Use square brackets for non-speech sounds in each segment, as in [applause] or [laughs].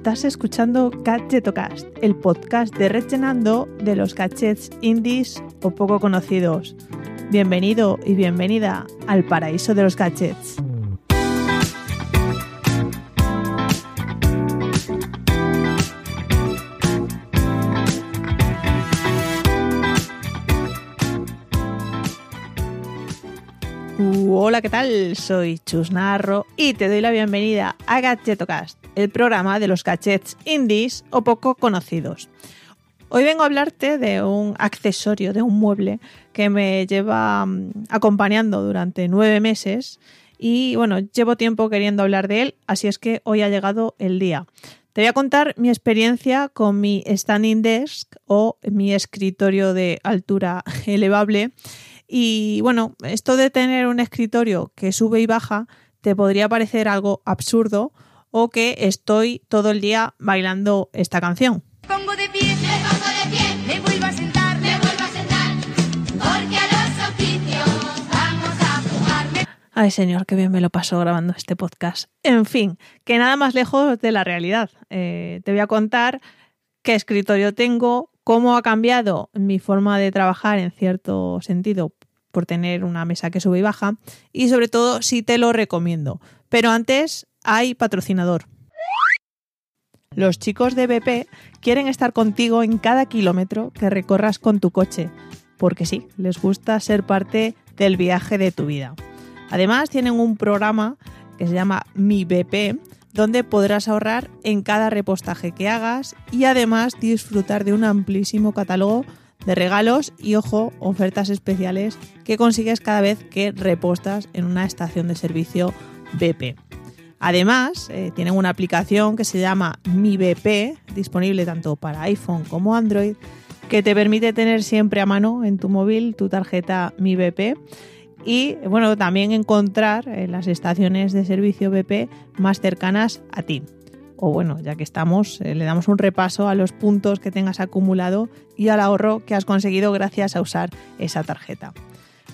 Estás escuchando Gadgetocast, el podcast de Rechenando de los gadgets indies o poco conocidos. Bienvenido y bienvenida al paraíso de los gadgets. Hola, ¿qué tal? Soy Chus Narro y te doy la bienvenida a Gadgetocast, el programa de los gadgets indies o poco conocidos. Hoy vengo a hablarte de un accesorio, de un mueble que me lleva mm, acompañando durante nueve meses y bueno, llevo tiempo queriendo hablar de él, así es que hoy ha llegado el día. Te voy a contar mi experiencia con mi standing desk o mi escritorio de altura elevable y bueno, esto de tener un escritorio que sube y baja te podría parecer algo absurdo o que estoy todo el día bailando esta canción. pongo de pie, me pongo de pie, me vuelvo a sentar, me vuelvo a sentar, porque a los oficios vamos a jugar. Ay señor, qué bien me lo paso grabando este podcast. En fin, que nada más lejos de la realidad. Eh, te voy a contar qué escritorio tengo, cómo ha cambiado mi forma de trabajar en cierto sentido por tener una mesa que sube y baja y sobre todo si te lo recomiendo. Pero antes hay patrocinador. Los chicos de BP quieren estar contigo en cada kilómetro que recorras con tu coche, porque sí, les gusta ser parte del viaje de tu vida. Además tienen un programa que se llama Mi BP, donde podrás ahorrar en cada repostaje que hagas y además disfrutar de un amplísimo catálogo de regalos y, ojo, ofertas especiales que consigues cada vez que repostas en una estación de servicio BP. Además, eh, tienen una aplicación que se llama Mi BP, disponible tanto para iPhone como Android, que te permite tener siempre a mano en tu móvil tu tarjeta Mi BP y bueno, también encontrar eh, las estaciones de servicio BP más cercanas a ti o bueno, ya que estamos, eh, le damos un repaso a los puntos que tengas acumulado y al ahorro que has conseguido gracias a usar esa tarjeta.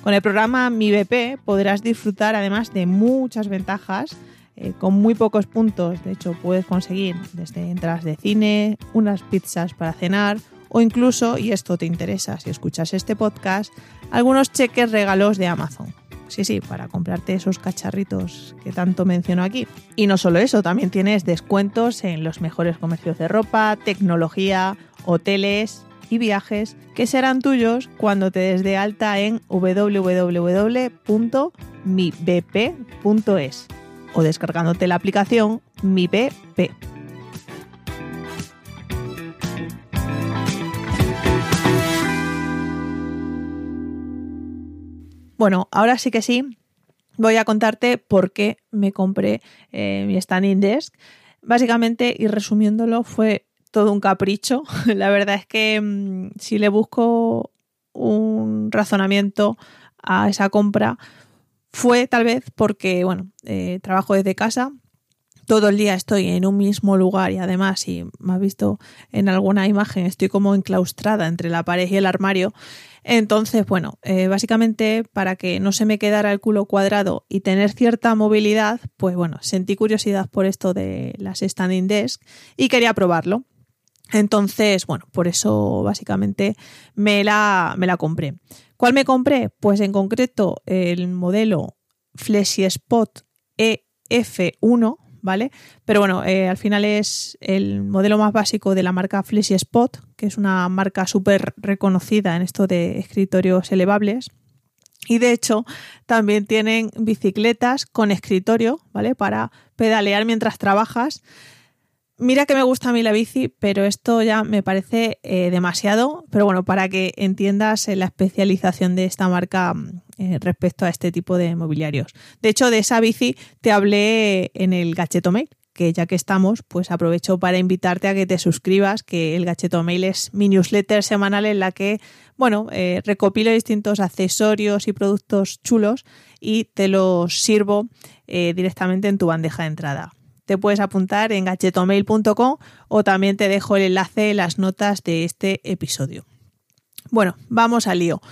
Con el programa Mi BP podrás disfrutar además de muchas ventajas eh, con muy pocos puntos. De hecho, puedes conseguir desde entradas de cine, unas pizzas para cenar o incluso, y esto te interesa si escuchas este podcast, algunos cheques regalos de Amazon. Sí, sí, para comprarte esos cacharritos que tanto menciono aquí. Y no solo eso, también tienes descuentos en los mejores comercios de ropa, tecnología, hoteles y viajes que serán tuyos cuando te des de alta en www.mibp.es o descargándote la aplicación Mi Bueno, ahora sí que sí, voy a contarte por qué me compré eh, mi standing desk. Básicamente, y resumiéndolo, fue todo un capricho. [laughs] La verdad es que mm, si le busco un razonamiento a esa compra, fue tal vez porque, bueno, eh, trabajo desde casa, todo el día estoy en un mismo lugar y además, si me has visto en alguna imagen, estoy como enclaustrada entre la pared y el armario. Entonces, bueno, eh, básicamente para que no se me quedara el culo cuadrado y tener cierta movilidad, pues bueno, sentí curiosidad por esto de las standing desk y quería probarlo. Entonces, bueno, por eso básicamente me la, me la compré. ¿Cuál me compré? Pues en concreto el modelo FlexiSpot EF1, ¿vale? Pero bueno, eh, al final es el modelo más básico de la marca FlexiSpot, que es una marca súper reconocida en esto de escritorios elevables. Y de hecho, también tienen bicicletas con escritorio, ¿vale? Para pedalear mientras trabajas. Mira que me gusta a mí la bici, pero esto ya me parece eh, demasiado. Pero bueno, para que entiendas eh, la especialización de esta marca eh, respecto a este tipo de mobiliarios. De hecho, de esa bici te hablé en el Gacheto Mail, que ya que estamos, pues aprovecho para invitarte a que te suscribas, que el Gacheto Mail es mi newsletter semanal en la que, bueno, recopilo distintos accesorios y productos chulos y te los sirvo directamente en tu bandeja de entrada te puedes apuntar en gachetomail.com o también te dejo el enlace en las notas de este episodio. Bueno, vamos al lío.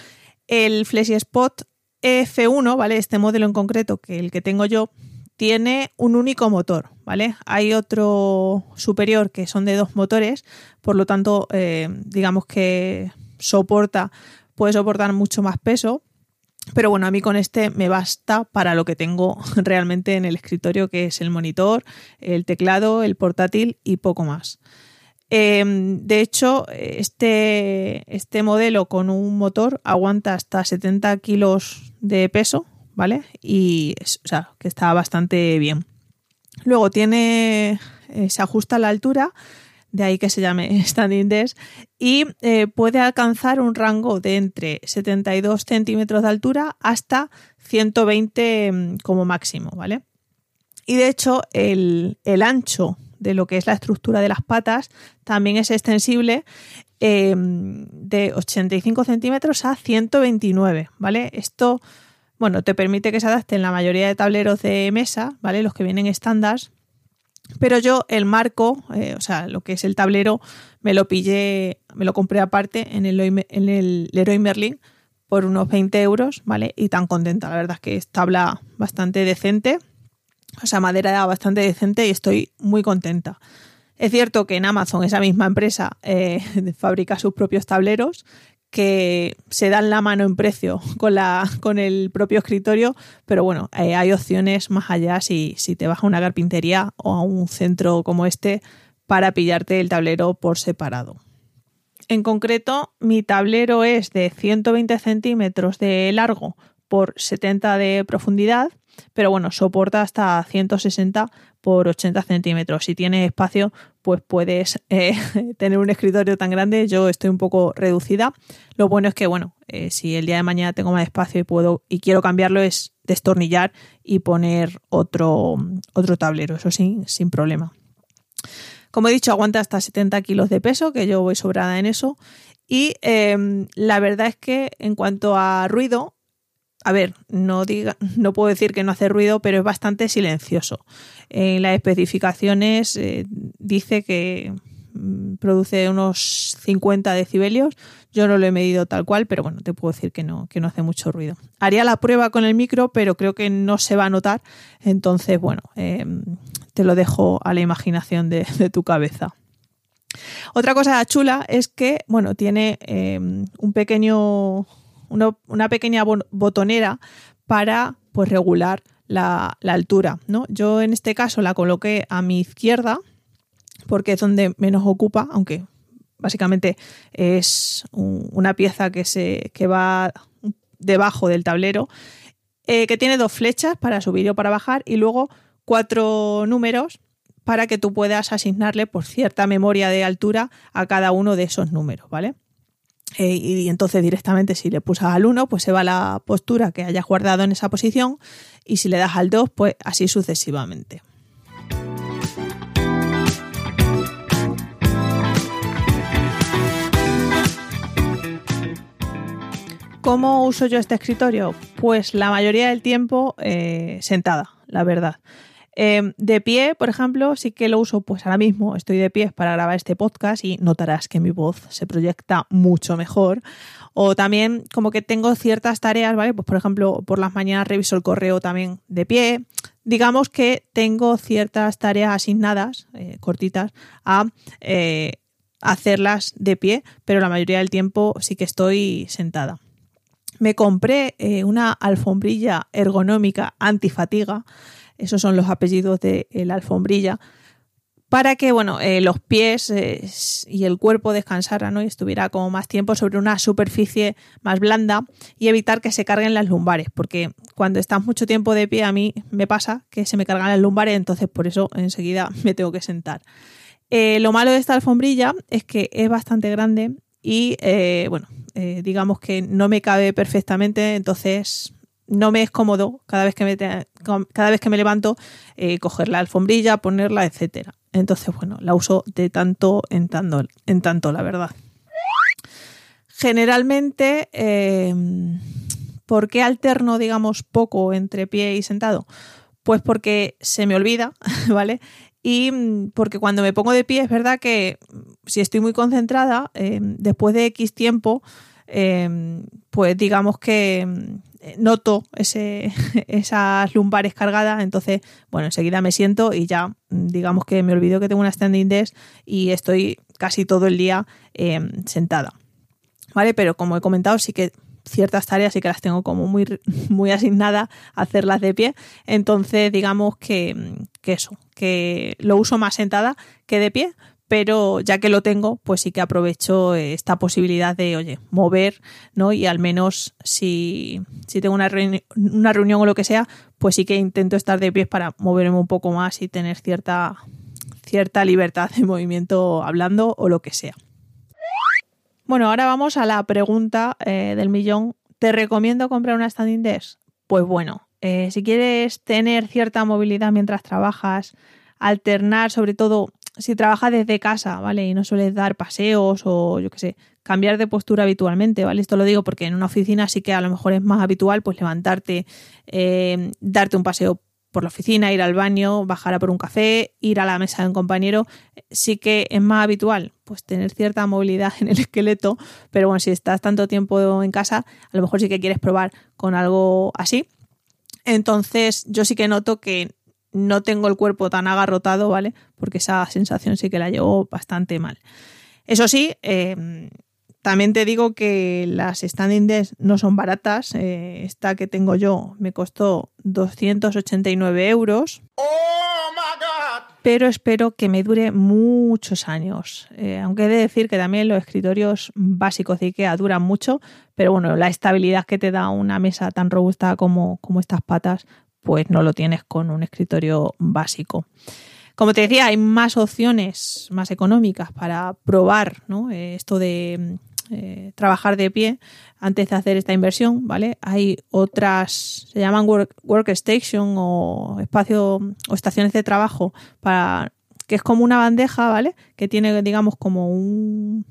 El FlexiSpot F1, ¿vale? Este modelo en concreto, que el que tengo yo, tiene un único motor, ¿vale? Hay otro superior que son de dos motores, por lo tanto, eh, digamos que soporta, puede soportar mucho más peso. Pero bueno, a mí con este me basta para lo que tengo [laughs] realmente en el escritorio, que es el monitor, el teclado, el portátil y poco más. Eh, de hecho, este, este modelo con un motor aguanta hasta 70 kilos de peso, ¿vale? Y o sea, que está bastante bien. Luego tiene, eh, se ajusta a la altura, de ahí que se llame [laughs] Standing Desk, y eh, puede alcanzar un rango de entre 72 centímetros de altura hasta 120 mm, como máximo, ¿vale? Y de hecho, el, el ancho de lo que es la estructura de las patas también es extensible eh, de 85 centímetros a 129, ¿vale? Esto, bueno, te permite que se adapte en la mayoría de tableros de mesa, ¿vale? Los que vienen estándar. Pero yo el marco, eh, o sea, lo que es el tablero, me lo pillé, me lo compré aparte en el, en el Leroy Merlin por unos 20 euros, ¿vale? Y tan contenta, la verdad es que es tabla bastante decente o sea, madera era bastante decente y estoy muy contenta. Es cierto que en Amazon esa misma empresa eh, [laughs] fabrica sus propios tableros que se dan la mano en precio con, la, con el propio escritorio, pero bueno, eh, hay opciones más allá si, si te vas a una carpintería o a un centro como este para pillarte el tablero por separado. En concreto, mi tablero es de 120 centímetros de largo por 70 de profundidad pero bueno, soporta hasta 160 por 80 centímetros. Si tienes espacio, pues puedes eh, [laughs] tener un escritorio tan grande. Yo estoy un poco reducida. Lo bueno es que, bueno, eh, si el día de mañana tengo más espacio y puedo y quiero cambiarlo, es destornillar y poner otro, otro tablero, eso sí, sin problema. Como he dicho, aguanta hasta 70 kilos de peso, que yo voy sobrada en eso. Y em, la verdad es que en cuanto a ruido, a ver, no, diga, no puedo decir que no hace ruido, pero es bastante silencioso. En las especificaciones eh, dice que mm, produce unos 50 decibelios. Yo no lo he medido tal cual, pero bueno, te puedo decir que no, que no hace mucho ruido. Haría la prueba con el micro, pero creo que no se va a notar. Entonces, bueno, em, te lo dejo a la imaginación de, tu cabeza. Otra cosa chula es que, bueno, tiene un pequeño una, pequeña botonera para pues, regular la, altura. ¿no? Yo en este caso la coloqué a mi izquierda porque es donde menos ocupa, aunque básicamente es una pieza que, se, que va debajo del tablero, eh, que tiene dos flechas para subir o para bajar y luego cuatro números para que tú puedas asignarle por cierta memoria de altura a cada uno de esos números, ¿vale? Eh, y entonces directamente si le pulsas al 1, pues se va la postura que hayas guardado en esa posición y si le das al 2, pues así sucesivamente. ¿Cómo uso yo este escritorio? Pues la mayoría del tiempo eh, sentada, la verdad. Em, de pie, por ejemplo, sí que lo uso, pues ahora mismo estoy de pie para grabar este podcast y notarás que mi voz se proyecta mucho mejor. O también como que tengo ciertas tareas, ¿vale? Pues por ejemplo, por las mañanas reviso el correo también de pie. Digamos que tengo ciertas tareas asignadas, eh, cortitas, a eh, hacerlas de pie, pero la mayoría del tiempo sí que estoy sentada. Me compré eh, una alfombrilla ergonómica antifatiga esos son los apellidos de la alfombrilla, para que bueno, eh, los pies eh, y el cuerpo descansaran y estuviera como más tiempo sobre una superficie más blanda y evitar que se carguen las lumbares, porque cuando estás mucho tiempo de pie a mí me pasa que se me cargan las lumbares, entonces por eso enseguida [laughs] me tengo que sentar. Eh, lo malo de esta alfombrilla es que es bastante grande y bueno, digamos que no me cabe perfectamente, entonces no me es cómodo cada vez que me, cada vez que me levanto eh, coger la alfombrilla, ponerla, etcétera. Entonces, bueno, la uso de tanto en tanto, en tanto la verdad. Generalmente, em, ¿por qué alterno, digamos, poco entre pie y sentado? Pues porque se me olvida, [laughs] ¿vale? Y mm, porque cuando me pongo de pie es verdad que mm, si estoy muy concentrada, em, después de X tiempo, em, pues digamos que eh, noto ese, [laughs] esas lumbares cargadas, entonces, bueno, enseguida me siento y ya, mm, digamos que me olvido que tengo una standing desk y estoy casi todo el día eh, sentada. ¿Vale? Pero como he comentado, sí que ciertas tareas sí que las tengo como muy, [laughs] muy asignadas a hacerlas de pie. Entonces, digamos que, que eso, que lo uso más sentada que de pie, pero ya que lo tengo, pues sí que aprovecho esta posibilidad de, oye, mover, ¿no? Y al menos si, si tengo una, una reunión o lo que sea, pues sí que intento estar de pies para moverme un poco más y tener cierta, cierta libertad de movimiento hablando o lo que sea. Bueno, ahora vamos a la pregunta eh, del millón. ¿Te recomiendo comprar una standing desk? Pues bueno, eh, si quieres tener cierta movilidad mientras trabajas, alternar sobre todo si trabajas desde casa, ¿vale? Y no sueles dar paseos o yo qué sé, cambiar de postura habitualmente, ¿vale? Esto lo digo porque en una oficina sí que a lo mejor es más habitual pues levantarte, eh, darte un paseo por la oficina, ir al baño, bajar a por un café, ir a la mesa de un compañero, sí que es más habitual pues tener cierta movilidad [laughs] en el esqueleto, pero bueno, si estás tanto tiempo en casa, a lo mejor sí que quieres probar con algo así. Entonces, yo sí que noto que no tengo el cuerpo tan agarrotado, ¿vale? Porque esa sensación sí que la llevo bastante mal. Eso sí, eh, también te digo que las standing desk no son baratas. Eh, esta que tengo yo me costó 289 euros. Pero espero que me dure muchos años. Eh, aunque he de decir que también los escritorios básicos de IKEA duran mucho, pero bueno, la estabilidad que te da una mesa tan robusta como, como estas patas, pues no lo tienes con un escritorio básico. Como te decía, hay más opciones más económicas para probar ¿no? Eh, esto de eh, trabajar de pie antes de hacer esta inversión, ¿vale? Hay otras, se llaman work, workstation o espacio o estaciones de trabajo para que es como una bandeja, ¿vale? Que tiene, digamos, como un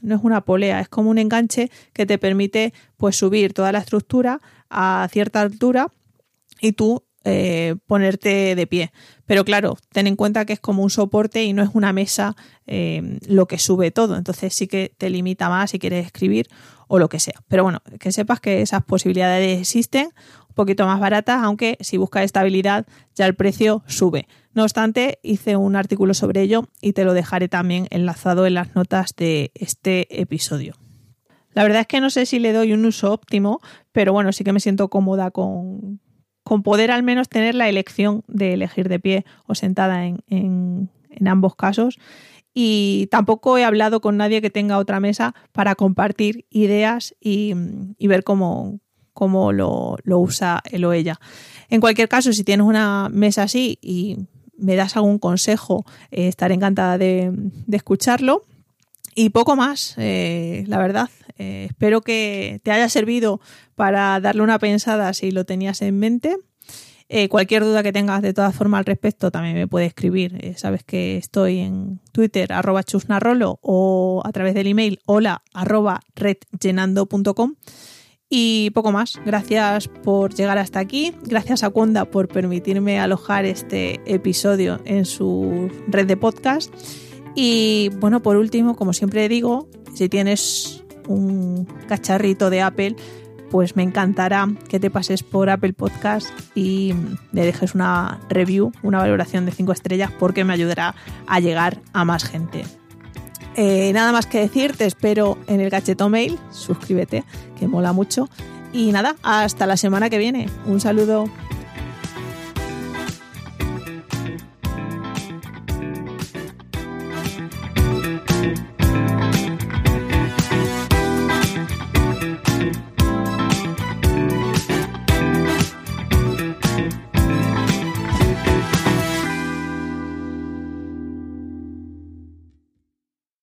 no es una polea, es como un enganche que te permite pues subir toda la estructura a cierta altura y tú eh, ponerte de pie. Pero claro, ten en cuenta que es como un soporte y no es una mesa eh, lo que sube todo. Entonces sí que te limita más si quieres escribir o lo que sea. Pero bueno, que sepas que esas posibilidades existen, un poquito más baratas, aunque si buscas estabilidad ya el precio sube. No obstante, hice un artículo sobre ello y te lo dejaré también enlazado en las notas de este episodio. La verdad es que no sé si le doy un uso óptimo, pero bueno, sí que me siento cómoda con, con poder al menos tener la elección de elegir de pie o sentada en, en, ambos casos. Y tampoco he hablado con nadie que tenga otra mesa para compartir ideas y, y ver cómo, cómo lo, lo, usa él o ella. En cualquier caso, si tienes una mesa así y me das algún consejo, eh, estaré encantada de, de escucharlo. Y poco más, eh, la verdad. Eh, espero que te haya servido para darle una pensada si lo tenías en mente. Eh, cualquier duda que tengas de todas formas al respecto también me puedes escribir. Eh, sabes que estoy en Twitter, arroba chusnarrolo, o a través del email hola arroba redllenando.com. Y poco más. Gracias por llegar hasta aquí. Gracias a Conda por permitirme alojar este episodio en su red de podcast. Y bueno, por último, como siempre digo, si tienes un cacharrito de Apple, pues me encantará que te pases por Apple Podcast y le dejes una review, una valoración de 5 estrellas, porque me ayudará a llegar a más gente. Eh, nada más que decir, te espero en el gacheto mail, suscríbete, que mola mucho. Y nada, hasta la semana que viene. Un saludo.